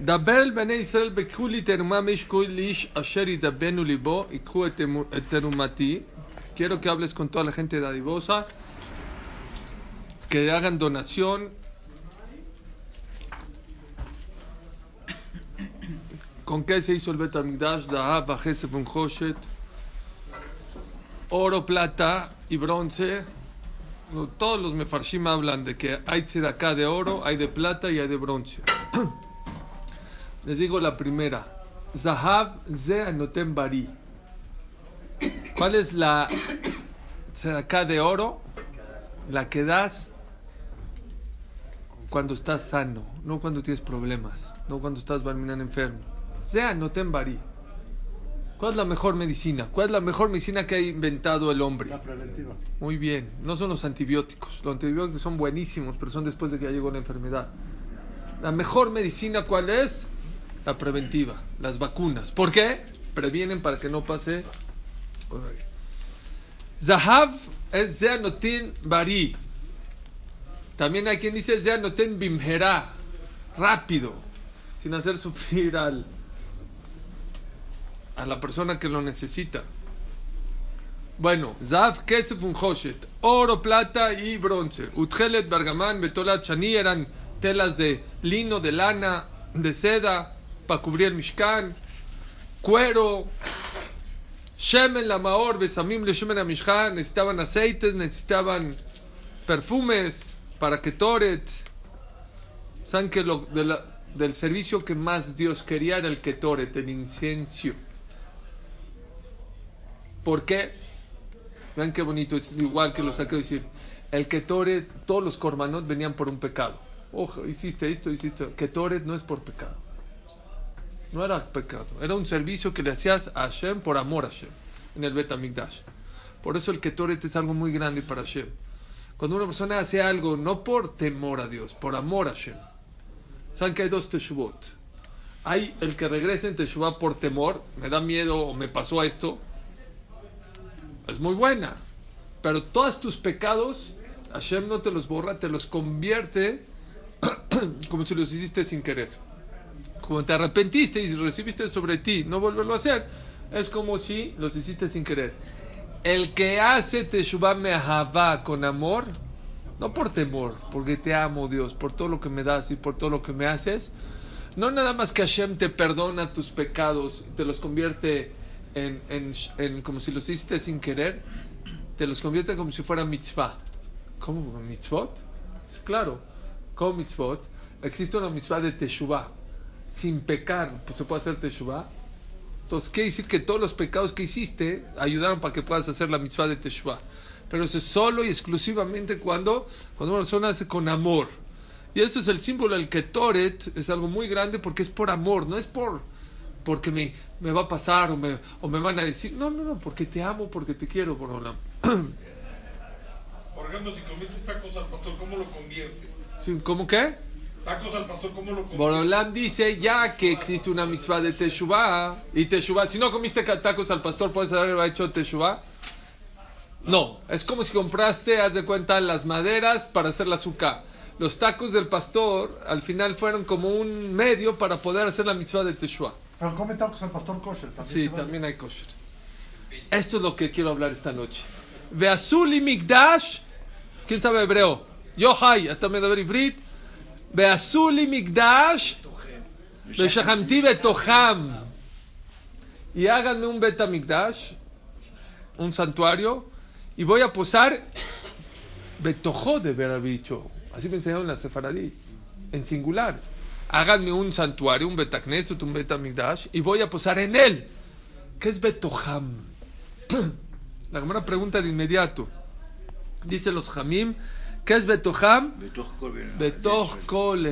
דבר אל בני ישראל ויקחו לי תרומה משקו איש אשר ידבנו ליבו, ייקחו את תמו- את תרומתי. Quiero que hables con toda la gente dadivosa, que hagan donación. ¿Con qué se hizo el Betamigdash? Dahab, Vajesef, Unjoshet, oro, plata y bronce. No, Todos los mefarshim hablan de que hay acá de oro, hay de plata y hay de bronce. Les digo la primera. Zahav ze anotem bari. ¿Cuál es la acá de oro? La que das cuando estás sano, no cuando tienes problemas, no cuando estás barminan enfermo. Anotem bari. ¿Cuál es la mejor medicina? ¿Cuál es la mejor medicina que ha inventado el hombre? La preventiva. Muy bien, no son los antibióticos. Los antibióticos son buenísimos, pero son después de que ya llegó la enfermedad. La mejor medicina, ¿cuál es? La preventiva, las vacunas. ¿Por qué? Previenen para que no pase. Zahav es Zeanotin Bari. También hay quien dice Zeanotin Bimhera. Rápido, sin hacer sufrir al, a la persona que lo necesita. Bueno, Zav, Kesef, Unhoshet, oro, plata y bronce. Utgelet, Bergamán, Betolat, Shani eran telas de lino, de lana, de seda, para cubrir el Mishkan. Cuero, Shemen, la Maor, Besamim, le Shemen a Mishkan. Necesitaban aceites, necesitaban perfumes para que Toret. Saben que lo, del servicio que más Dios quería era el Ketoret, el incienso. ¿Por qué? Vean qué bonito, es igual que lo saqué de decir. El Ketoret, todos los korbanot venían por un pecado. Ojo, hiciste esto, hiciste. Ketoret no es por pecado. No era pecado. Era un servicio que le hacías a Hashem por amor a Hashem. En el Bet HaMikdash. Por eso el Ketoret es algo muy grande para Hashem. Cuando una persona hace algo no por temor a Dios, por amor a Hashem. Saben que hay dos Teshuvot. Hay el que regresa en Teshuvah por temor, me da miedo o me pasó esto, es muy buena. Pero todos tus pecados, Hashem no te los borra, te los convierte como si los hiciste sin querer. Como te arrepentiste y recibiste sobre ti, no volverlo a hacer, es como si los hiciste sin querer. El que hace Teshuvah Mehavá con amor, no por temor, porque te amo Dios, por todo lo que me das y por todo lo que me haces, no nada más que Hashem te perdona tus pecados, te los convierte en, en, como si los hiciste sin querer, te los convierte como si fuera mitzvah. ¿Cómo mitzvot? Claro, como mitzvot, existe una mitzvah de teshuvah. Sin pecar, pues se puede hacer teshuvah. Entonces, quiere decir que todos los pecados que hiciste ayudaron para que puedas hacer la mitzvah de teshuvah. Pero eso es solo y exclusivamente cuando, cuando una persona hace con amor. Y eso es el símbolo del Ketoret, es algo muy grande porque es por amor, no es por porque me, me va a pasar o me, o me van a decir, no, no, no, porque te amo, porque te quiero, Borolam. Por ejemplo, si cometes al pastor, ¿cómo lo conviertes? ¿Cómo qué? Tacos al pastor, ¿cómo lo conviertes? Borolam dice ya que existe una mitzvah de Teshuvah y Teshuvah, si no comiste tacos al pastor, ¿puedes haber hecho Teshuvah? No, es como si compraste, haz de cuenta, las maderas para hacer la azúcar. Los tacos del pastor al final fueron como un medio para poder hacer la mitzvah de Teshuvah. Pero come tacos al pastor kosher también. Sí, también hay kosher. Esto es lo que quiero hablar esta noche. Veazuli Migdash. ¿Quién sabe hebreo? Yohai, hasta me ibrit. Veazuli Migdash. Veshahamti betoham. Y háganme un beta Migdash, un santuario, y voy a posar betojo de haber dicho. Así me enseñaron en la Sefaradí, en singular. Háganme un santuario, un betacneset, un betamigdash, y voy a posar en él. ¿Qué es betoham? La primera pregunta de inmediato. Dicen los jamim, ¿qué es betoham? Betoch kol.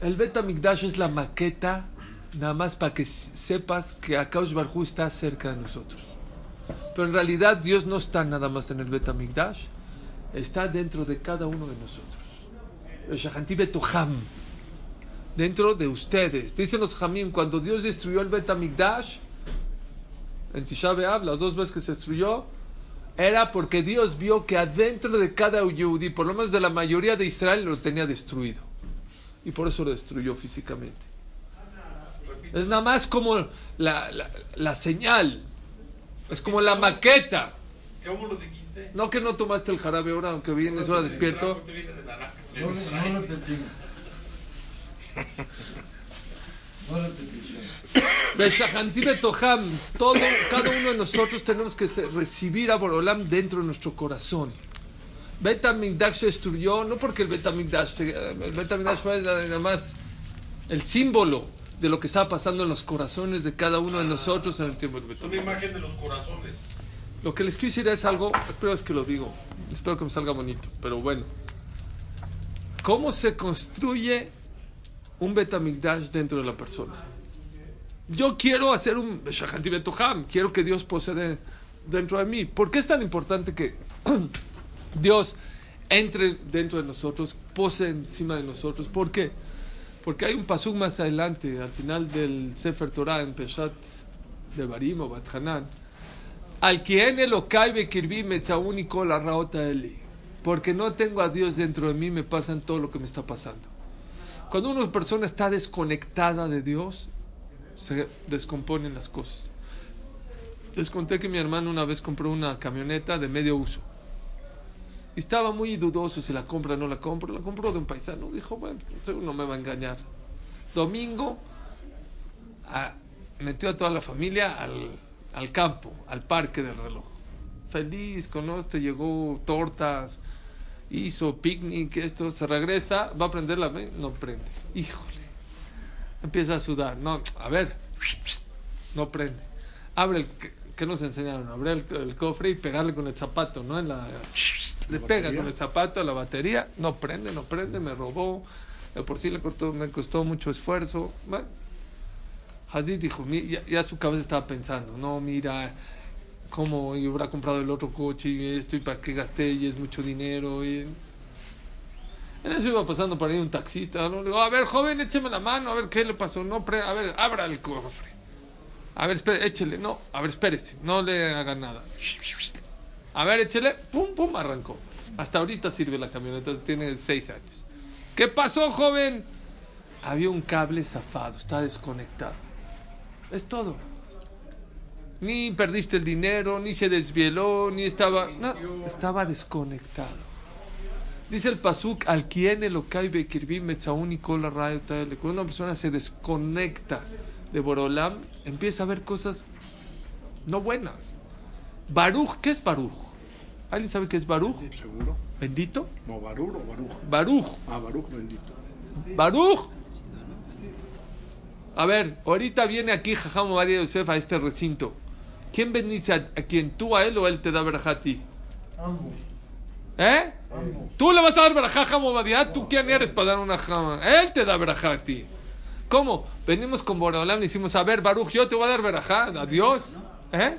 El Betamigdash es la maqueta, nada más para que sepas que Akaush Barhu está cerca de nosotros. Pero en realidad Dios no está nada más en el Betamigdash, está dentro de cada uno de nosotros. El Shahanti Betoham, dentro de ustedes. Dicen los Jamim, cuando Dios destruyó el Betamigdash, en Tisha B'Av, las dos veces que se destruyó, era porque Dios vio que adentro de cada Yehudi, por lo menos de la mayoría de Israel, lo tenía destruido. y por eso lo destruyó físicamente. Es nada más como la, la, la señal, es como la maqueta. ¿Cómo lo dijiste? No que no tomaste el jarabe ahora, aunque vienes ahora despierto. No, no lo entendí. No betoham, todo, cada uno de nosotros tenemos que recibir a Borolam dentro de nuestro corazón. Betamigdash se destruyó, no porque el Betamigdash, el Betamigdash fue nada más el símbolo de lo que estaba pasando en los corazones de cada uno de nosotros en el tiempo del Es una Betamigdash. imagen de los corazones. Lo que les quiero decir es algo, espero es que lo digo, espero que me salga bonito, pero bueno. ¿Cómo se construye un Betamigdash dentro de la persona? Yo quiero hacer un Shahanti Betoham, quiero que Dios posee dentro de mí. ¿Por qué es tan importante que Dios entre dentro de nosotros, pose encima de nosotros? ¿Por qué? Porque hay un pasuk más adelante, al final del Sefer Torah, en Peshat de Barim o Bat Hanan, al quien Elokai bekirbi metzauni kol arraota eli. Porque no tengo a Dios dentro de mí, me pasan todo lo que me está pasando. Cuando una persona está desconectada de Dios, se descomponen las cosas. Les conté que mi hermano una vez compró una camioneta de medio uso. Y estaba muy dudoso si la compra o no la compra. La compró de un paisano. Dijo, bueno, seguro no me va a engañar. Domingo, a- metió a toda la familia al, al campo, al parque del reloj. Feliz con esto, llegó tortas, hizo picnic, esto, se regresa, va a prender la... No prende. Híjole. Empieza a sudar. No, a ver. No prende. Abre el... ¿Qué nos enseñaron? Abrir el, el cofre y pegarle con el zapato, ¿no? En la, le pega con el zapato a la batería. No prende, no prende, me robó. De por sí le costó, me costó mucho esfuerzo. Bueno, Hazid dijo, ya, ya su cabeza estaba pensando, no, mira, cómo yo hubiera comprado el otro coche y esto y para qué gasté y es mucho dinero. Y... En eso iba pasando por ahí un taxista, ¿no? Le digo, a ver, joven, écheme la mano, a ver qué le pasó. No, pre- a ver, abra el cofre. A ver, espere, échele, no, a ver, espérese, no le haga nada. A ver, échele, pum, pum, arrancó. Hasta ahorita sirve la camioneta, tiene seis años. ¿Qué pasó, joven? Había un cable zafado, está desconectado. Es todo. Ni perdiste el dinero, ni se desvieló, ni estaba. No, estaba desconectado. Dice el Pasuk, al quien el Okai Metzaun y Kola Radio. Cuando una persona se desconecta de Borolam, empieza a ver cosas no buenas. Baruch, ¿qué es Baruch? ¿Alguien sabe qué es Baruch? ¿Seguro? ¿Bendito? No, Barur o Baruj. Baruch. Ah, Baruj bendito. Baruch. A ver, ahorita viene aquí Jajam María Yosef a este recinto. ¿Quién bendice a, a quién? ¿Tú a él o él te da verajá a ti? Ambos. ¿Eh? Ambos. ¿Tú le vas a dar verajá a Jajam Obadiah? ¿Tú quién eres para dar una jama? Él te da verajá a ti. ¿Cómo? Venimos con Boreolam y decimos, a ver, Baruch, yo te voy a dar verajá. Adiós. ¿Eh?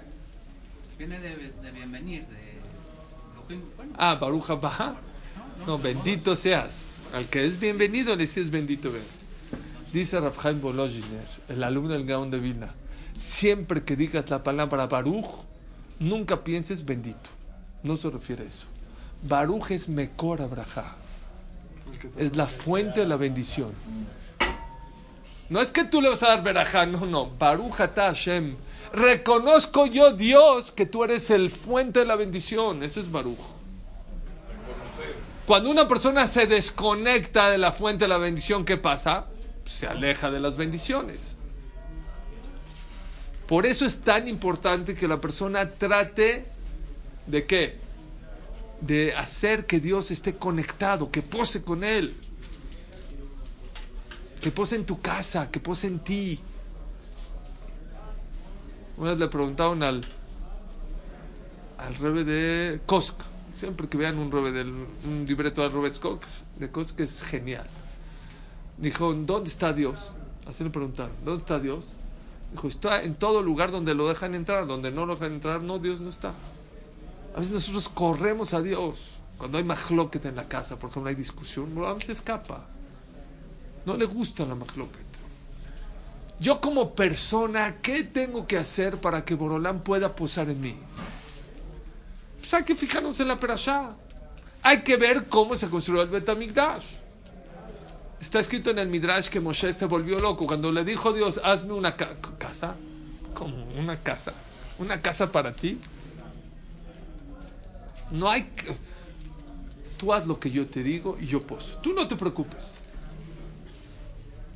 Viene de, de bienvenir, de... Ah, Baruch Abba. No, bendito seas. Al que es bienvenido le dices bendito. ven. Dice Rafhaim Bolojiner, el alumno del Gaón de Vilna, siempre que digas la palabra Baruch, nunca pienses bendito. No se refiere a eso. Baruch es Mekor Abraha. Es la fuente de la bendición. No es que tú le vas a dar verajá, no, no. Baruch ata Hashem. Reconozco yo, Dios, que tú eres el fuente de la bendición. Ese es Baruch. Cuando una persona se desconecta de la fuente de la bendición, ¿qué pasa? Se aleja de las bendiciones. Por eso es tan importante que la persona trate de qué? De hacer que Dios esté conectado, que pose con Él. Que pose en tu casa, que pose en ti. Una vez le preguntaron al, al rebe de Kosk. Siempre que vean un rebe un libreto rebe Kosk, de Kosk es genial. Dijo, ¿dónde está Dios? Así le preguntaron, ¿dónde está Dios? Dijo, está en todo lugar donde lo dejan entrar, donde no lo dejan entrar, no, Dios no está. A veces nosotros corremos a Dios. Cuando hay majloquet en la casa, por ejemplo, hay discusión, Borolam se escapa. No le gusta la majloquet. Yo como persona, ¿qué tengo que hacer para que Borolán pueda posar en mí? Pues hay que fijarnos en la perashá. Hay que ver cómo se construyó el Betamigdash. Está escrito en el Midrash que Moshe se volvió loco cuando le dijo Dios, hazme una ca- casa. ¿Cómo? ¿Una casa? ¿Una casa para ti? No hay... Tú haz lo que yo te digo y yo poso. Tú no te preocupes.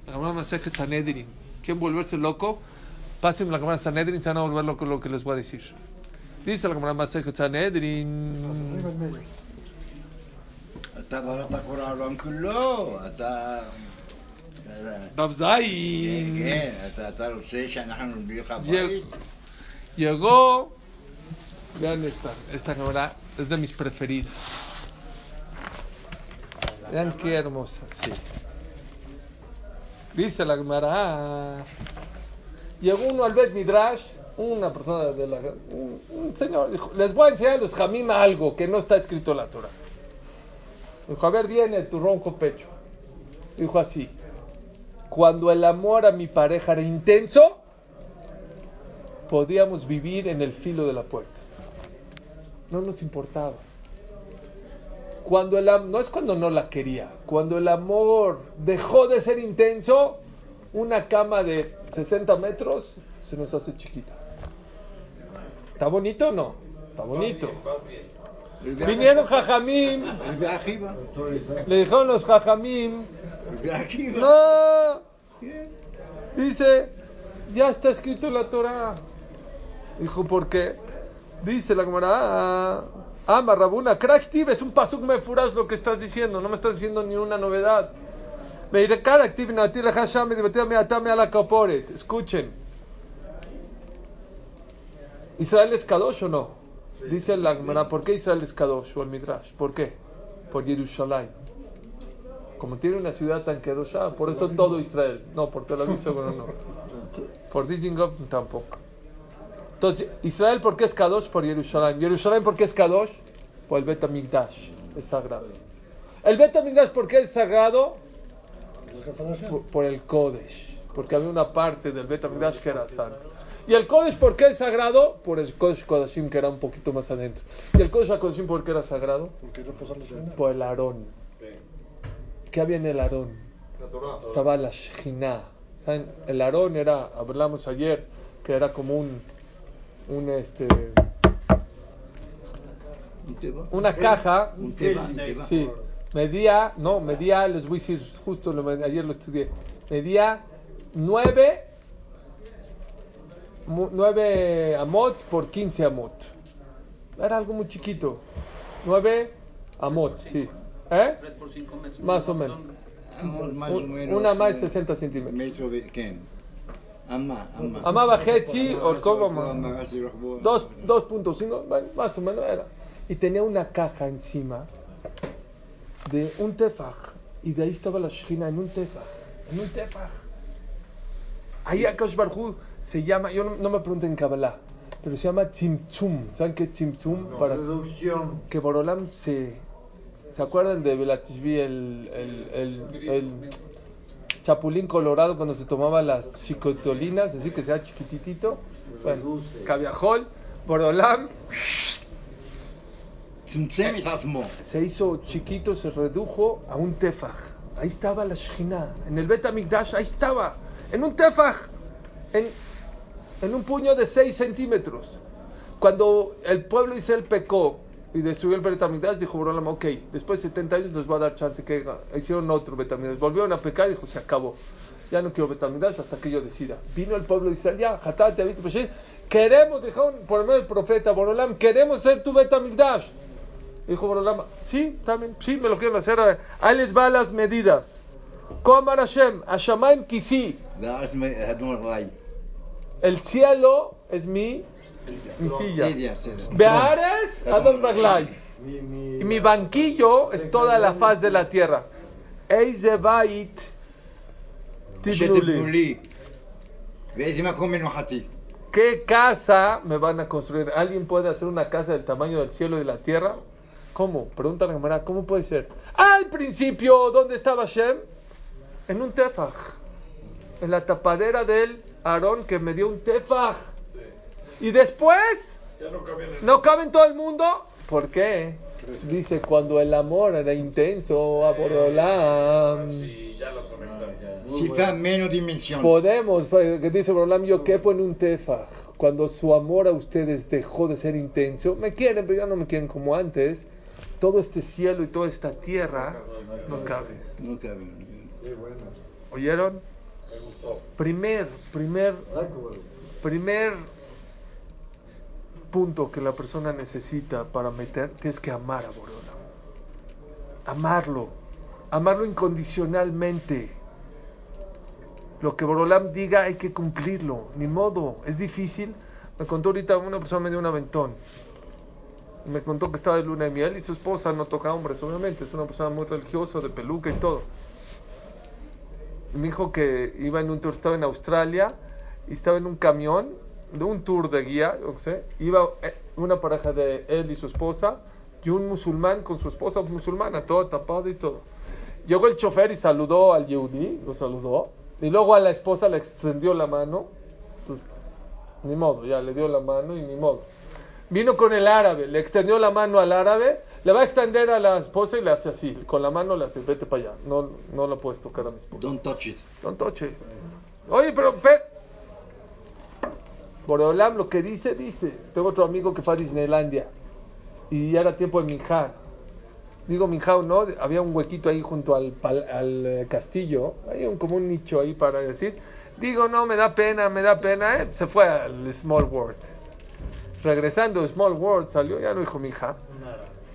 La Gemara Sanedrin. ¿Quieren volverse loco? Pásenme la Gemara Sanedrin, se van a volver loco lo que les voy a decir. Dice la Gemara Sanedrin. אתה בראת כל העולם כולו, אתה... Daf Zayin. כן, אתה- אתה רוצה שאנחנו נביא לך Lle- בית? Llegó. Vean esta. Esta cámara es de mis preferidas. Vean qué hermosa. Sí. Dice la Gemara. Llegó uno al Bet Midrash. Una persona de la. Un, un señor dijo: Les voy a enseñar a los Jamim algo que no está escrito en la Torah. Dijo: A ver, viene tu ronco pecho. Dijo así: Cuando el amor a mi pareja era intenso podíamos vivir en el filo de la puerta. No nos importaba. Cuando el no es cuando no la quería, cuando el amor dejó de ser intenso, una cama de 60 metros se nos hace chiquita. ¿Está bonito o no? Está bonito. Vinieron Jajamim, le dijeron los Jajamim, no, dice, ya está escrito la Torah. Dijo, ¿por qué? Dice la camarada, ah, ama Rabuna, Kraktiv es un pasuk mefuraz lo que estás diciendo, no me estás diciendo ni una novedad. Me diré, ¿craactiv? Escuchen. ¿Israel es Kadosh o no? Dice la Gemara, ¿por qué Israel es Kadosh o el Midrash? ¿Por qué? Por Jerusalén. Como tiene una ciudad tan Kedoshá, por eso todo Israel. No, por Tel Aviv seguro no. Por Dizengoff tampoco. Entonces, Israel, ¿por qué es Kadosh? Por Jerusalén. Jerusalén, ¿por qué es Kadosh? Por el Bet HaMikdash. Es sagrado. El Bet HaMikdash, ¿por qué es sagrado? Por, el Kodesh. Porque había una parte del Bet HaMikdash que era santo. ¿Y el Kodesh por qué es sagrado? Por el Kodesh Kodashim, que era un poquito más adentro. ¿Y el Kodesh Kodashim por qué era sagrado? Por el Aarón. ¿Qué había en el Aarón? Estaba la Shekhinah. ¿Saben? El Aarón era, hablamos ayer, que era como un, un este, una caja. Sí, medía, no, medía, les voy a decir, justo lo- ayer lo estudié, medía 9, 9 amot por 15 amot. Era algo muy chiquito. 9 amot, sí. ¿Eh? 3 por 5 metros. Más o menos. Una más de 60 centímetros. Metro de ¿qué? Ama, ama. Ama 2.5, más o menos era. Y tenía una caja encima de un tefaj. Y de ahí estaba la shechina en un tefaj. En un tefaj. Ahí Akash Barjú se llama, yo no, no me pregunto en Kabbalah, pero se llama Chimchum. ¿Saben qué Chimchum? No, Para reducción. Que Borolam se. ¿Se acuerdan de Belachishvi, el, el, el, el, chapulín colorado cuando se tomaba las chicotolinas, así que sea chiquititito? Bueno, cabiajol, Borolam. Se hizo chiquito, se redujo a un tefaj. Ahí estaba la Shekhinah. En el Betamikdash, ahí estaba. En un tefaj. En en un puño de 6 centímetros. Cuando el pueblo Israel pecó y destruyó el Bet HaMikdash, dijo Borolam, ok, después de 70 años nos va a dar chance que haga". hicieron otro Bet HaMikdash. Volvieron a pecar y dijo, se acabó. Ya no quiero Bet HaMikdash hasta que yo decida. Vino el pueblo de Israel, ya, Hatat, David, queremos, dijeron por el medio del profeta Borolam, queremos ser tu Bet HaMikdash. Dijo Borolam, sí, también, sí, me lo quiero hacer. Ver, Ahí les va las medidas. Komar Hashem, Hashamayim Kisi. El cielo es mi, silla. Beares Adam Raglai. Y mi banquillo es toda la faz de la tierra. Eize bait ¿Qué casa me van a construir? ¿Alguien puede hacer una casa del tamaño del cielo y de la tierra? ¿Cómo? Pregunta la Gemara, ¿cómo puede ser? Al principio, ¿dónde estaba Shem? En un tefaj, en la tapadera del Aarón que me dio un tefaj. Y después, Ya no cabía en el... ¿no cabe en todo el mundo? ¿Por qué? Dice, cuando el amor era intenso a Borolam, Sí, ya lo conectaron. Si fait menos dimensión. podemos, pues, que dice Borolam, yo quepo en un tefaj. Cuando su amor a ustedes dejó de ser intenso, me quieren, pero ya no me quieren como antes, todo este cielo y toda esta tierra no cabe. No cabe. ¿Oyeron? Primer, primer, primer punto que la persona necesita para meter, tienes que amar a Borolam. Amarlo. Amarlo incondicionalmente. Lo que Borolam diga hay que cumplirlo. Ni modo. Es difícil. Me contó ahorita una persona me dio un aventón. Me contó que estaba de luna de miel y su esposa no toca hombres, obviamente. Es una persona muy religiosa, de peluca y todo me dijo que iba en un tour, estaba en Australia y estaba en un camión de un tour de guía, qué sé, iba eh, una pareja de él y su esposa y un musulmán con su esposa musulmana, todo tapado y todo. Llegó el chofer y saludó al Yehudi, lo saludó, y luego a la esposa le extendió la mano, pues, ni modo, ya le dio la mano y ni modo. Vino con el árabe, le extendió la mano al árabe, le va a extender a la esposa y le hace así, con la mano le hace, vete para allá, no, no la puedes tocar a mi esposa. Don't touch it. Don Toche. Oye, pero... Pe... Boreolam lo que dice, dice. Tengo otro amigo que fue a Disneylandia. Y ya era tiempo de Minjar. Digo Minjar, ¿no? Había un huequito ahí junto al, pal- al, eh, castillo. Hay un, como un nicho ahí para decir. Digo, no, me da pena, me da pena. eh. Se fue al Small World. Regresando, Small World salió, ya lo dijo Minjar.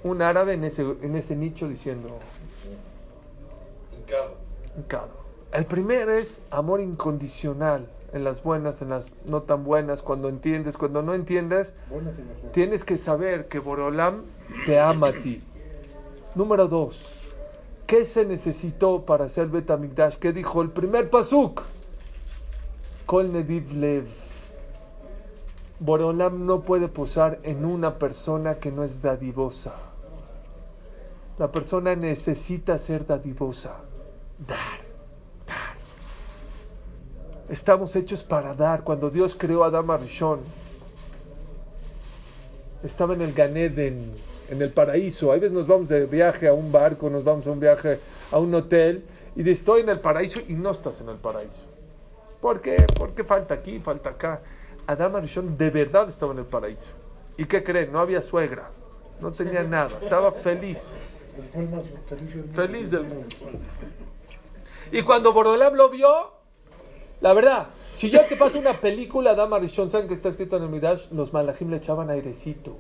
Un árabe en ese, en ese nicho diciendo, Hincado. Hincado. El primero es amor incondicional en las buenas, en las no tan buenas, cuando entiendes, cuando no entiendes, tienes que saber que Borolam te ama a ti. Número dos, ¿qué se necesitó para hacer Betamigdash? ¿Qué dijo el primer pasuk? Kol Nediv Lev. Borolam no puede posar en una persona que no es dadivosa. La persona necesita ser dadivosa. Dar, dar. Estamos hechos para dar. Cuando Dios creó a Adama Rishon, estaba en el Ganeden, en el paraíso. A veces nos vamos de viaje a un barco, nos vamos a un viaje a un hotel y de estoy en el paraíso y no estás en el paraíso. ¿Por qué? Porque falta aquí, falta acá. Adama Rishon de verdad estaba en el paraíso. ¿Y qué creen? No había suegra, no tenía nada, estaba feliz. Feliz del mundo. Y cuando Borolam lo vio, la verdad, si yo te paso una película, Dama Rishon, ¿saben que está escrito en el Midrash? Los malajim le echaban airecito.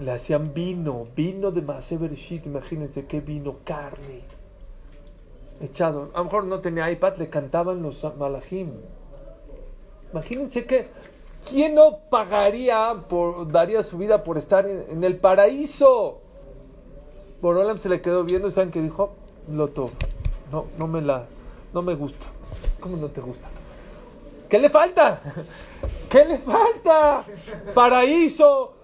Le hacían vino, vino de Maaseh Bereshit, imagínense qué vino, carne. Echado. A lo mejor no tenía iPad, le cantaban los malajim. Imagínense que, ¿quién no pagaría, por, daría su vida por estar en el paraíso? Borolam se le quedó viendo y ¿saben qué dijo? Loto, no, no me la, no me gusta. ¿Cómo no te gusta? ¿Qué le falta? ¿Qué le falta? Paraíso,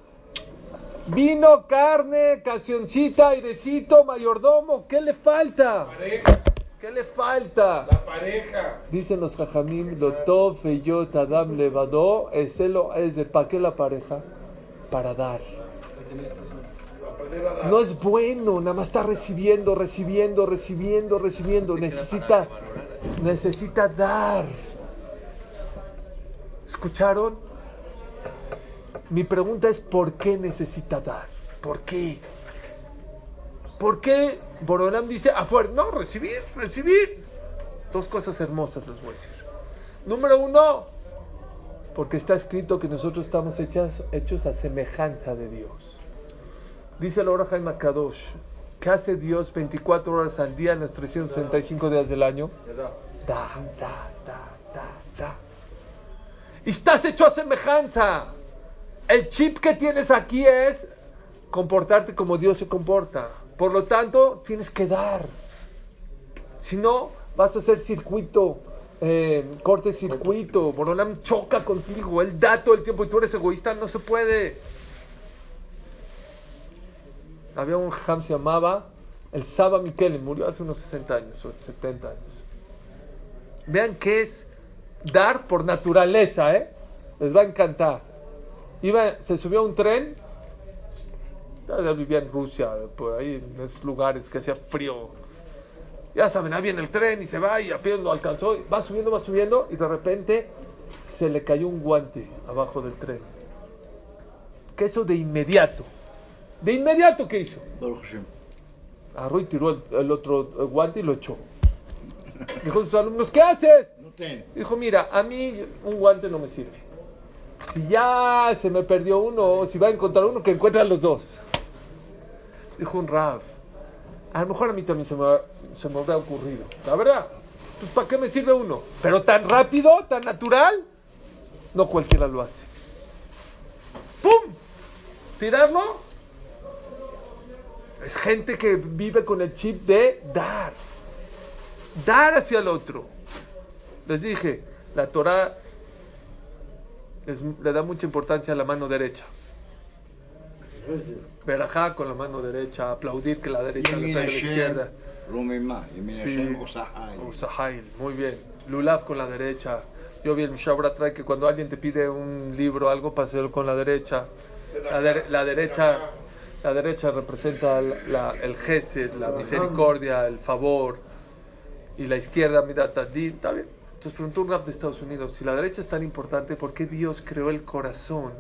vino, carne, cancioncita, airecito, mayordomo. ¿Qué le falta? Pareja. ¿Qué le falta? La pareja. Dicen los jajamim, Lotov, Feyot, Adam, Levadó, es de ¿para qué la pareja? Para dar. Aprender a dar. No es bueno, nada más está recibiendo, recibiendo, recibiendo, recibiendo. Necesita, necesita dar. ¿Escucharon? Mi pregunta es ¿por qué necesita dar? ¿Por qué? ¿Por qué Borolam dice afuera? No, recibir, recibir. Dos cosas hermosas les voy a decir. Número uno, porque está escrito que nosotros estamos hechas- hechos a semejanza de Dios. Dice el Orahaim Kadosh, ¿qué hace Dios 24 horas al día en los 365 días del año? Da, da, da, da, estás hecho a semejanza. El chip que tienes aquí es comportarte como Dios se comporta. Por lo tanto, tienes que dar. Si no, vas a hacer circuito, eh, corte circuito. Borolam choca contigo. Él da todo el tiempo y tú eres egoísta. No se puede. Había un jam se llamaba el Saba Miquel, murió hace unos 60 años o 70 años. Vean qué es dar por naturaleza, ¿eh? Les va a encantar. Iba, se subió a un tren ya vivía en Rusia, por ahí, en esos lugares que hacía frío. Ya saben, ahí viene el tren y se va y apenas lo alcanzó. y Va subiendo, va subiendo y de repente se le cayó un guante abajo del tren. Que eso de inmediato. De inmediato, ¿qué hizo? Agarró y tiró el, el otro guante y lo echó. Dijo a sus alumnos, ¿qué haces? No. Dijo, mira, a mí un guante no me sirve. Si ya se me perdió uno, si va a encontrar uno, que encuentre a los dos. Dijo un Rav, a lo mejor a mí también se me, se me habrá ocurrido. La verdad, pues ¿para qué me sirve uno? Pero tan rápido, tan natural, no cualquiera lo hace. ¡Pum! ¿Tirarlo? Es gente que vive con el chip de dar. Dar hacia el otro. Les dije, la Torah es- le da mucha importancia a la mano derecha. Verajá con la mano derecha, aplaudir que la derecha le pegue a la izquierda. Sí. Muy bien. Lulav con la derecha. Yo vi el Mishabra trae que cuando alguien te pide un libro o algo, paseo con la derecha. La, dere- la derecha la derecha representa la- la- el gesed, la misericordia, el favor. Y la izquierda, mira, tadí, está bien. Entonces preguntó un rap de Estados Unidos, si la derecha es tan importante, ¿por qué Dios creó el corazón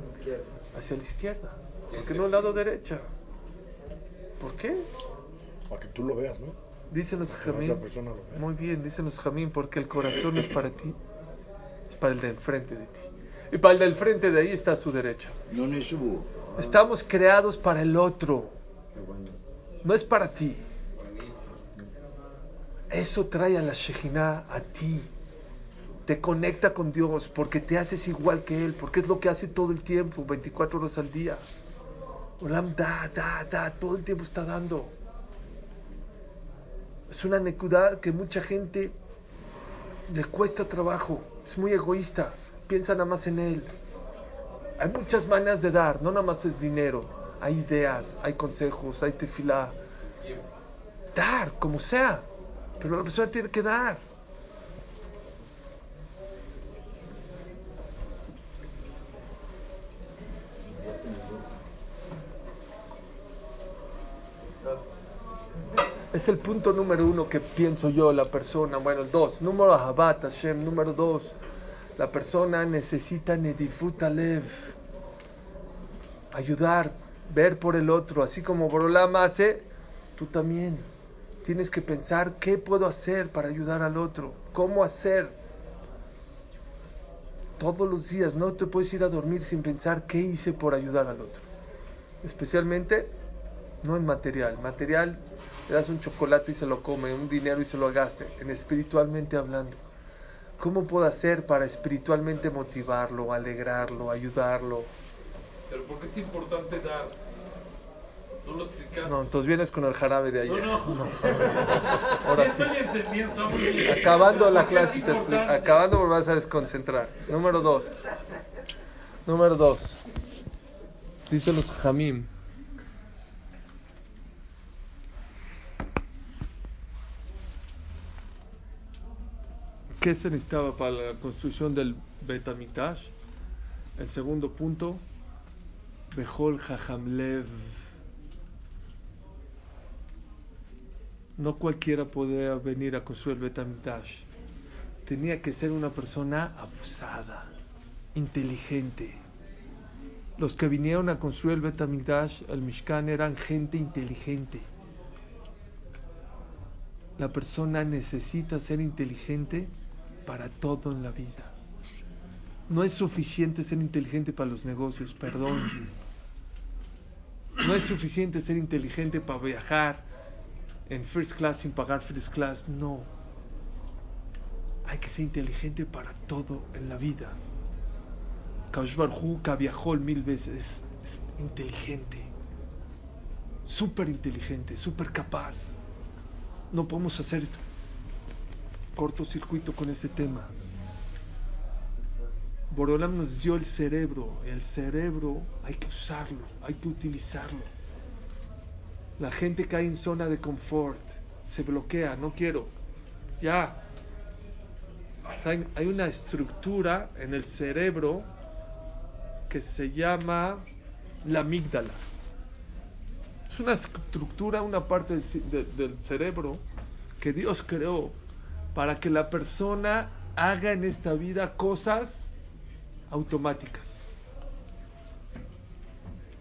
hacia la izquierda? ¿Por qué no el lado derecha? ¿Por qué? Para que tú lo veas, ¿no? Dicen los jamín. Muy bien, dicen los jamín, porque el corazón es para ti, es para el del frente de ti. Y para el del frente de ahí está a su derecha. No ni subo. Estamos creados para el otro, no es para ti. Eso trae a la Shejina a ti. Te conecta con Dios porque te haces igual que Él, porque es lo que hace todo el tiempo, 24 horas al día. Olam da, da, da, todo el tiempo está dando. Es una necudad que mucha gente le cuesta trabajo, es muy egoísta, piensa nada más en él. Hay muchas maneras de dar, no nada más es dinero, hay ideas, hay consejos, hay tefilá. Dar, como sea, pero la persona tiene que dar. Es el punto número uno que pienso yo, la persona. Bueno, dos. Número Ahabat Hashem. Número dos. La persona necesita Nedifut Alev. Ayudar, ver por el otro. Así como Borolama hace, tú también. Tienes que pensar qué puedo hacer para ayudar al otro. ¿Cómo hacer? Todos los días no te puedes ir a dormir sin pensar qué hice por ayudar al otro. Especialmente no en material. Material, le das un chocolate y se lo come, un dinero y se lo gaste. En espiritualmente hablando. ¿Cómo puedo hacer para espiritualmente motivarlo, alegrarlo, ayudarlo? Pero ¿por qué es importante dar? No lo explicaste. No, entonces vienes con el jarabe de ayer. No, no. Ahora Sí sí. estoy entendiendo, muy. Acabando la ¿Por qué es clase, te acabando me vas a desconcentrar. Número dos. Número dos. Dicen los Jamim. ¿Qué se necesitaba para la construcción del Betamikdash? El segundo punto, Bejol Jajamlev. No cualquiera podía venir a construir el Betamikdash. Tenía que ser una persona abusada, inteligente. Los que vinieron a construir el Betamikdash, el Mishkan, eran gente inteligente. La persona necesita ser inteligente para todo en la vida. No es suficiente ser inteligente para los negocios, perdón. No es suficiente ser inteligente para viajar en first class sin pagar first class, no. Hay que ser inteligente para todo en la vida. Kaush Barhu viajó mil veces, es, es inteligente, súper inteligente, súper capaz. No podemos hacer esto. Cortocircuito con ese tema. Borolam nos dio el cerebro. El cerebro hay que usarlo, hay que utilizarlo. La gente cae en zona de confort, se bloquea, no quiero. Ya. Hay una estructura en el cerebro que se llama la amígdala. Es una estructura, una parte del, del cerebro que Dios creó para que la persona haga en esta vida cosas automáticas.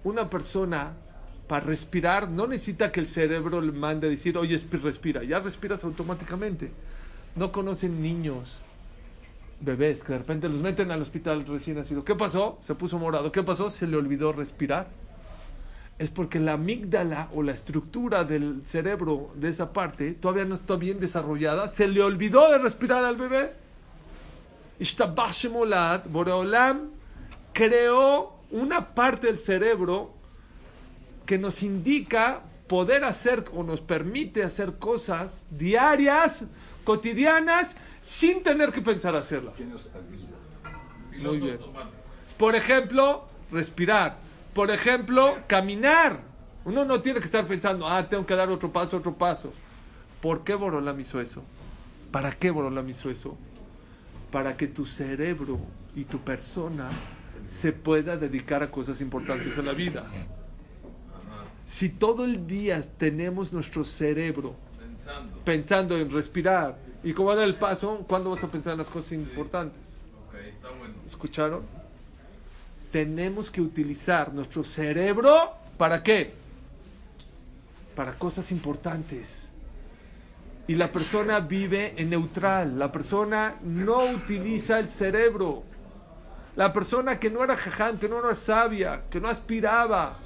Una persona para respirar no necesita que el cerebro le mande a decir, oye, espi- respira, ya respiras automáticamente. No conocen niños, bebés, que de repente los meten al hospital recién nacido. ¿Qué pasó? Se puso morado. ¿Qué pasó? Se le olvidó respirar. Es porque la amígdala o la estructura del cerebro de esa parte todavía no está bien desarrollada. Se le olvidó de respirar al bebé. Boreolam creó una parte del cerebro que nos indica poder hacer o nos permite hacer cosas diarias, cotidianas, sin tener que pensar hacerlas. Muy bien. Por ejemplo, respirar. Por ejemplo, caminar. Uno no tiene que estar pensando, ah, tengo que dar otro paso, otro paso. ¿Por qué Borolam hizo eso? ¿Para qué Borolam hizo eso? Para que tu cerebro y tu persona se pueda dedicar a cosas importantes en la vida. Si todo el día tenemos nuestro cerebro Pensando. pensando en respirar y cómo dar el paso, ¿cuándo vas a pensar en las cosas importantes? Ok, está bueno. ¿Escucharon? Tenemos que utilizar nuestro cerebro para qué? Para cosas importantes. Y la persona vive en neutral. La persona no utiliza el cerebro. La persona que no era jaján, que no era sabia, que no aspiraba.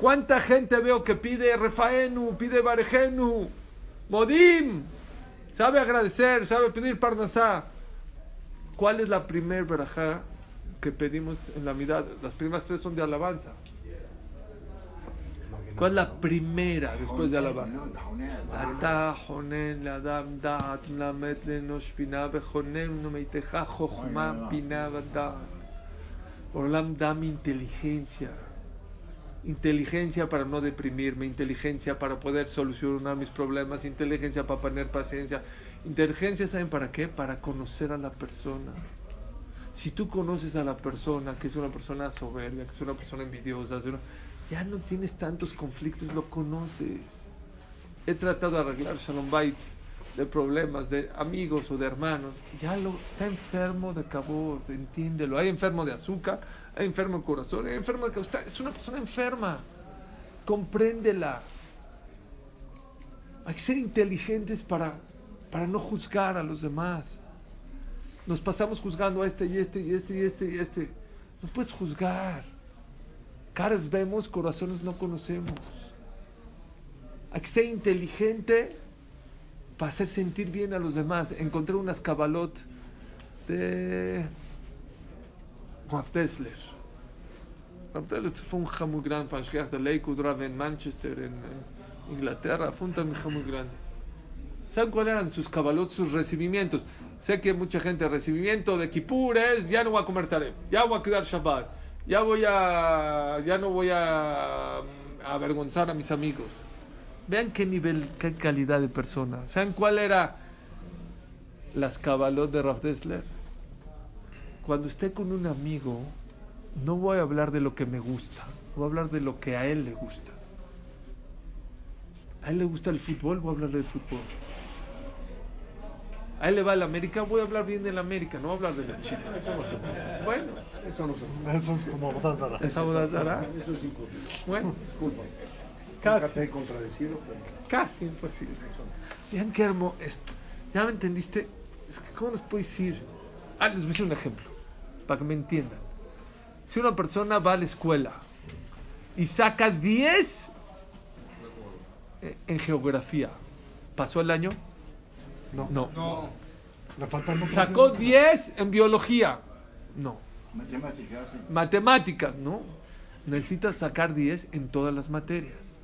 ¿Cuánta gente veo que pide refaenu, pide barejenu, modim? Sabe agradecer, sabe pedir parnasá. ¿Cuál es la primer verajá que pedimos en la mitad, las primeras tres son de alabanza. ¿Cuál es la primera después de alabanza? Orlam, dame inteligencia. Inteligencia para no deprimirme, inteligencia para poder solucionar mis problemas, inteligencia para tener paciencia. Inteligencia, ¿saben para qué? Para conocer a la persona. Si tú conoces a la persona, que es una persona soberbia, que es una persona envidiosa, ya no tienes tantos conflictos, lo conoces he tratado de arreglar Shalom Bait de problemas de amigos o de hermanos. Ya lo está enfermo de cabo, entiéndelo. Hay enfermo de azúcar, hay enfermo de corazón, hay enfermo de está, es una persona enferma. Compréndela. Hay que ser inteligentes para, para no juzgar a los demás. Nos pasamos juzgando a este y este y este y este y este. No puedes juzgar. Caras vemos, corazones no conocemos. Hay que ser inteligente para hacer sentir bien a los demás. Encontré unas cabalot de Rav Dessler. Rav Dessler fue un grande, Fanshkech de Lakewood, en Manchester, en, en Inglaterra. Fue un también grande. ¿Saben cuáles eran sus cabalot, sus recibimientos? Sé que mucha gente, recibimiento de Kippur es, ya no voy a comer taref, ya voy a cuidar Shabbat, ya voy a, ya no voy a, mm, avergonzar a mis amigos. Vean qué nivel, qué calidad de persona. ¿Saben cuál era las cabalot de Rav Dessler? Cuando esté con un amigo, no voy a hablar de lo que me gusta, voy a hablar de lo que a él le gusta. A él le gusta el fútbol, voy a hablar del fútbol. A él le va el América, voy a hablar bien del América, no voy a hablar de las chivas. Bueno, Eso no se Eso es como botas de esa boda será. Eso es imposible. Bueno, Disculpa. casi. Nunca te he contradecido, pero Casi imposible. Vean qué hermoso esto. ¿Ya me entendiste? Es que, ¿cómo les puedo decir? Ah, les voy a decir un ejemplo, para que me entiendan. Si una persona va a la escuela y saca 10 en- geografía, ¿pasó el año? no. No. Le faltan más ¿Sacó 10 en biología? No. Matemáticas, sí. Matemáticas, no. Necesitas sacar 10 en todas las materias.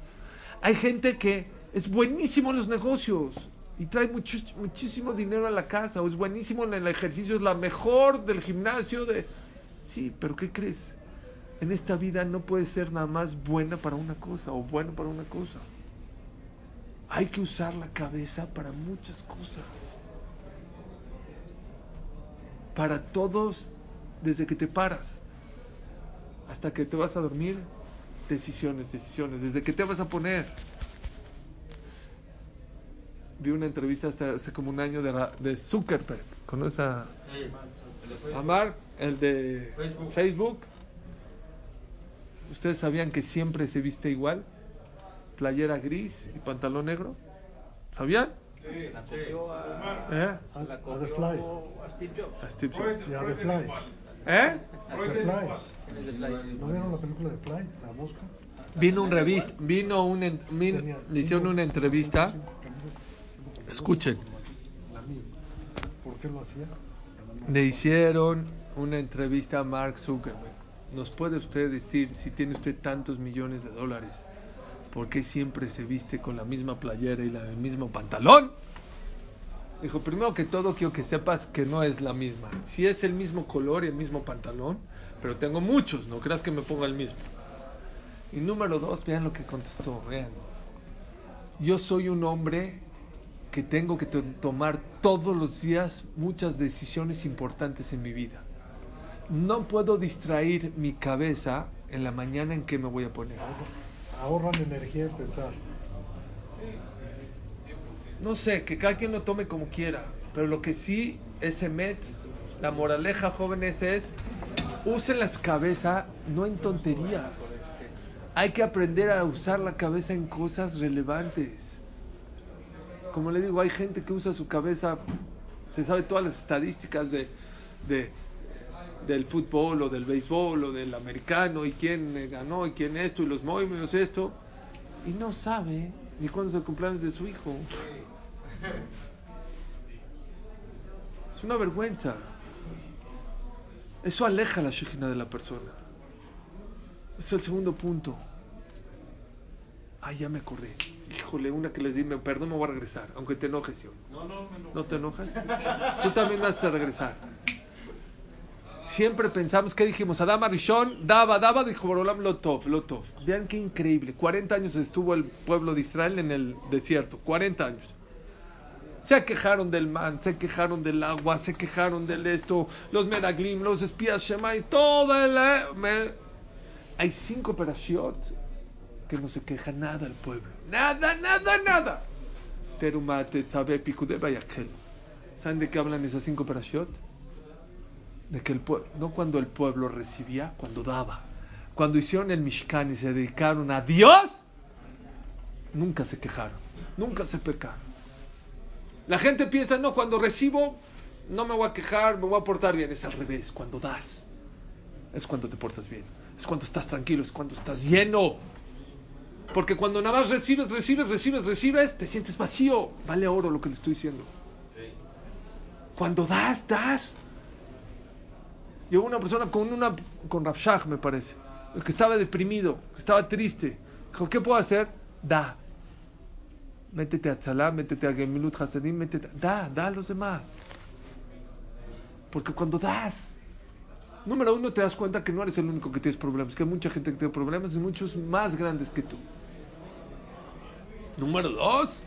Hay gente que es buenísimo en los negocios y trae mucho- muchísimo dinero a la casa, o es buenísimo en el ejercicio, es la mejor del gimnasio. de Sí, pero ¿qué crees? En esta vida no puede ser nada más buena para una cosa o bueno para una cosa. Hay que usar la cabeza para muchas cosas. Para todos, desde que te paras hasta que te vas a dormir, Decisiones, decisiones. ¿Desde qué te vas a poner? Vi una entrevista hasta hace como un año de, Ra- de Zuckerberg. ¿Conoces a, a Mark, el de Facebook. Facebook? ¿Ustedes sabían que siempre se viste igual? Playera gris y pantalón negro. ¿Sabían? Se la copió a, ¿Eh? Se la The copió Fly. a Steve Jobs. A Steve Jobs. Freud, Ya, Freud The es Fly. igual. ¿Eh? The Fly. ¿No vieron la película de Fly? La mosca. Vino un revista, vino un, le hicieron cinco- una entrevista. Escuchen. La misma. ¿Por qué lo hacía? Le hicieron una entrevista a Mark Zuckerberg. ¿Nos puede usted decir si tiene usted tantos millones de dólares? ¿Por qué siempre se viste con la misma playera y la- el mismo pantalón? Dijo, primero que todo quiero que sepas que no es la misma. Si es el mismo color y el mismo pantalón, pero tengo muchos, no creas que me ponga el mismo. Y número dos, vean lo que contestó, vean. Yo soy un hombre que tengo que to- tomar todos los días muchas decisiones importantes en mi vida. No puedo distraer mi cabeza en la mañana en que me voy a poner. Ahorran energía en pensar. No sé, que cada quien lo tome como quiera, pero lo que sí es emet, la moraleja jóvenes es, usen las cabezas no en tonterías. Hay que aprender a usar la cabeza en cosas relevantes. Como le digo, hay gente que usa su cabeza, se sabe todas las estadísticas de, de- del fútbol o del béisbol o del americano y quién eh, ganó y quién esto y los movimientos esto y no sabe ni cuándo es el cumpleaños de su hijo. Es una vergüenza. Eso aleja la shejina de la persona. Es el segundo punto. Ay, ya me acordé. Híjole, una que les di, me- perdón, me voy a regresar, aunque te enojes, Sion. No, no, me enojo. ¿No te enojas? Tú también vas a regresar. Siempre pensamos, ¿qué dijimos? Adama Rishon, daba, daba, dijo Borolam Lotov, Lotov. Vean qué increíble. 40 años estuvo el pueblo de Israel en el desierto. 40 años. Se quejaron del man, se quejaron del agua, se quejaron del esto, los meraglim, los espías Shemai, toda la... me- Hay cinco operaciones que no se queja nada el pueblo. Nada, nada, nada. Teruma, Tetzabe, Pikudeba y. ¿Saben de qué hablan esas cinco operaciones? De que el no cuando el pueblo recibía, cuando daba. Cuando hicieron el Mishkan y se dedicaron a Dios, nunca se quejaron, nunca se pecaron. La gente piensa, no, cuando recibo, no me voy a quejar, me voy a portar bien. Es al revés, cuando das, es cuando te portas bien. Es cuando estás tranquilo, es cuando estás lleno. Porque cuando nada más recibes, recibes, recibes, recibes, te sientes vacío. Vale oro lo que le estoy diciendo. Cuando das, das. Llegó una persona con una con Rabshah, me parece, que estaba deprimido, que estaba triste. Dijo, ¿qué puedo hacer? Da. Métete a Tzalá, métete a Gemilut Hasadim, métete. Da, da a los demás. Porque cuando das, número uno, te das cuenta que no eres el único que tienes problemas, que hay mucha gente que tiene problemas y muchos más grandes que tú. Número dos,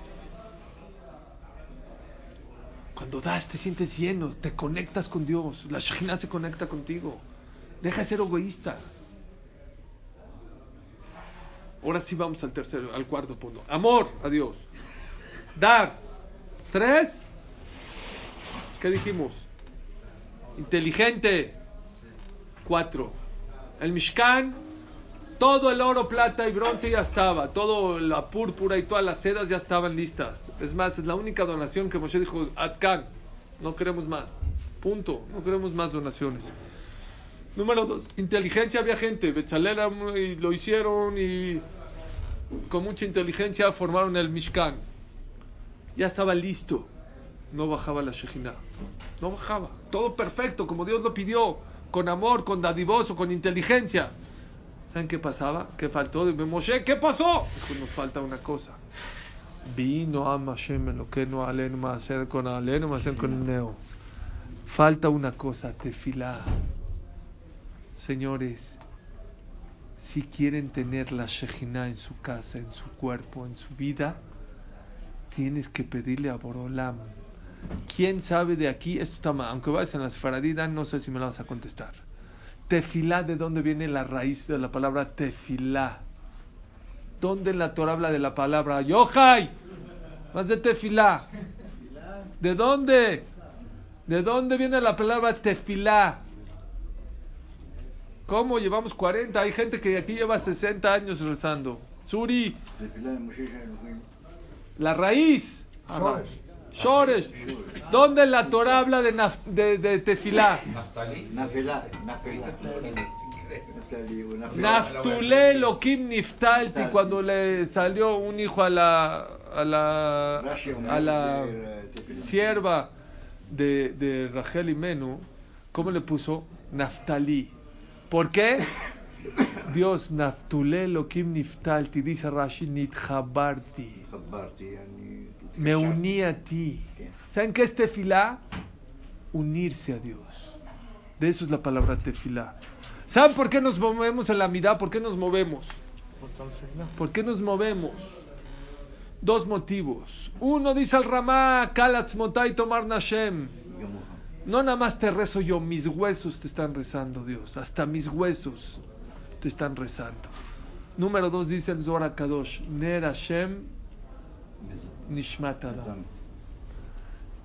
cuando das te sientes lleno, te conectas con Dios, la Shekhinah se conecta contigo. Deja de ser egoísta. Ahora sí vamos al tercero, al cuarto punto. Amor a Dios. Dar. Tres. ¿Qué dijimos? Inteligente. Cuatro. El Mishkan, todo el oro, plata y bronce ya estaba. Todo la púrpura y todas las sedas ya estaban listas. Es más, es la única donación que Moshe dijo, Atkan. No queremos más. Punto. No queremos más donaciones. Número dos, inteligencia había gente. Betzalel y lo hicieron y con mucha inteligencia formaron el Mishkan. Ya estaba listo. No bajaba la Shejina. No bajaba. Todo perfecto, como Dios lo pidió. Con amor, con dadivoso, con inteligencia. ¿Saben qué pasaba? ¿Qué faltó? Dime, Moshe, ¿qué pasó? Dijo, nos falta una cosa. Vino a Hashem lo que no aleno más con aleno más con neo. Falta una cosa, tefilá. Señores, si quieren tener la Shejina en su casa, en su cuerpo, en su vida, tienes que pedirle a Borolam. ¿Quién sabe de aquí? Esto está mal. Aunque vayas en la Sefaradida, no sé si me la vas a contestar. Tefilá, ¿de dónde viene la raíz de la palabra tefilá? ¿Dónde en la Torah habla de la palabra Yohai? Más de tefilá. ¿De dónde? ¿De dónde viene la palabra tefilá? ¿Cómo llevamos 40? Hay gente que aquí lleva 60 años rezando. Suri, la raíz. Shoresh. ¿Dónde la Torah habla de, naf- de, de tefilá? Naftulé Elohim Niftalti cuando le salió un hijo a la a la a la sierva de, de Rachel y Menú, ¿cómo le puso? Naftali. ¿Por qué? Dios, Naftulé Elohim Niftalti, dice Rashi, Nitjabarti. Me uní a ti. ¿Saben qué es tefilá? Unirse a Dios. De eso es la palabra tefilá. ¿Saben por qué nos movemos en la mitad? ¿Por qué nos movemos? ¿Por qué nos movemos? Dos motivos. Uno dice al Ramá, Kalatz Motai Tomar Nashem. No nada más te rezo yo, mis huesos te están rezando, Dios. Hasta mis huesos te están rezando. Número dos dice el Zohar Kadosh, Ner Hashem Nishmat Adam.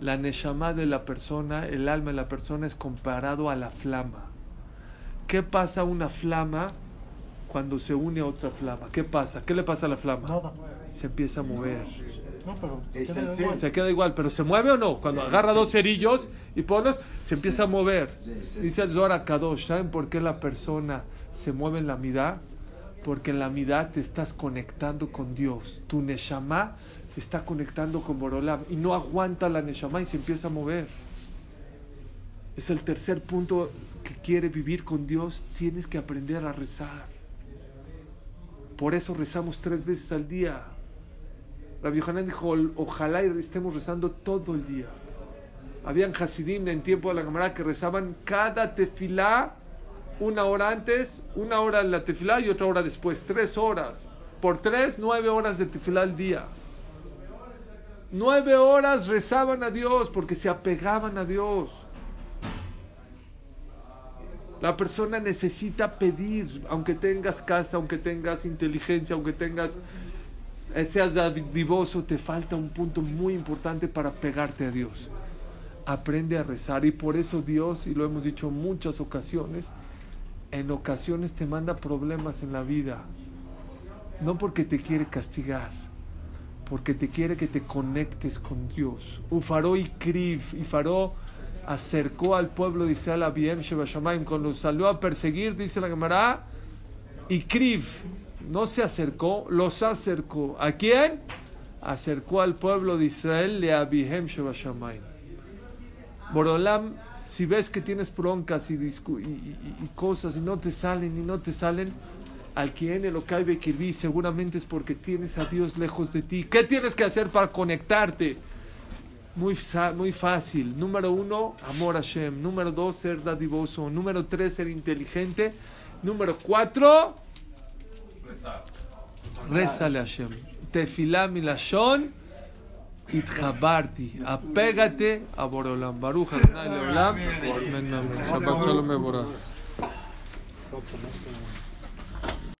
La neshama de la persona, el alma de la persona es comparado a la flama. ¿Qué pasa a una flama cuando se une a otra flama? ¿Qué pasa? ¿Qué le pasa a la flama? Nada. Se empieza a mover. No, pero queda igual. Se queda igual, pero ¿se mueve o no? Cuando agarra dos cerillos y ponlos, se empieza a mover. Sí, sí. Dice el Zohar Kadosh, ¿saben por qué la persona se mueve en la midá? Porque en la midá te estás conectando con Dios. Tu neshama se está conectando con Borolam y no aguanta la neshama y se empieza a mover. Es el tercer punto que quiere vivir con Dios. Tienes que aprender a rezar. Por eso rezamos tres veces al día. Rabbi Yohanan dijo, "Ol- ojalá y estemos rezando todo el día. Habían Hasidim en tiempo de la cámara que rezaban cada tefilá una hora antes, una hora en la tefilá y otra hora después. Tres horas. Por tres, nueve horas de tefilá al día. Nueve horas rezaban a Dios porque se apegaban a Dios. La persona necesita pedir, aunque tengas casa, aunque tengas inteligencia, aunque tengas eh, seas dadivoso, te falta un punto muy importante para pegarte a Dios. Aprende a rezar y por eso Dios, y lo hemos dicho en muchas ocasiones, en ocasiones te manda problemas en la vida. No porque te quiere castigar, porque te quiere que te conectes con Dios. Ufaró y Kriv, y Faró acercó al pueblo de Israel a Biem. Cuando salió a perseguir, dice la Gemara, y Kriv no se acercó, los acercó. ¿A quién? Acercó al pueblo de Israel le Abihem Shebashamayim. Borolam, si ves que tienes broncas y, y, y- y cosas y no te salen y no te salen, al quien lo caibe kirbi seguramente es porque tienes a Dios lejos de ti. ¿Qué tienes que hacer para conectarte? Muy, muy fácil. Número uno, amor a Hashem. Número dos, ser dadivoso. Número tres, ser inteligente. Número cuatro. Rézale a Hashem. Tefilá milashon itjabarti. Apégate a Borolam. Baruch Adonai Leolam. Shabbat shalom, que-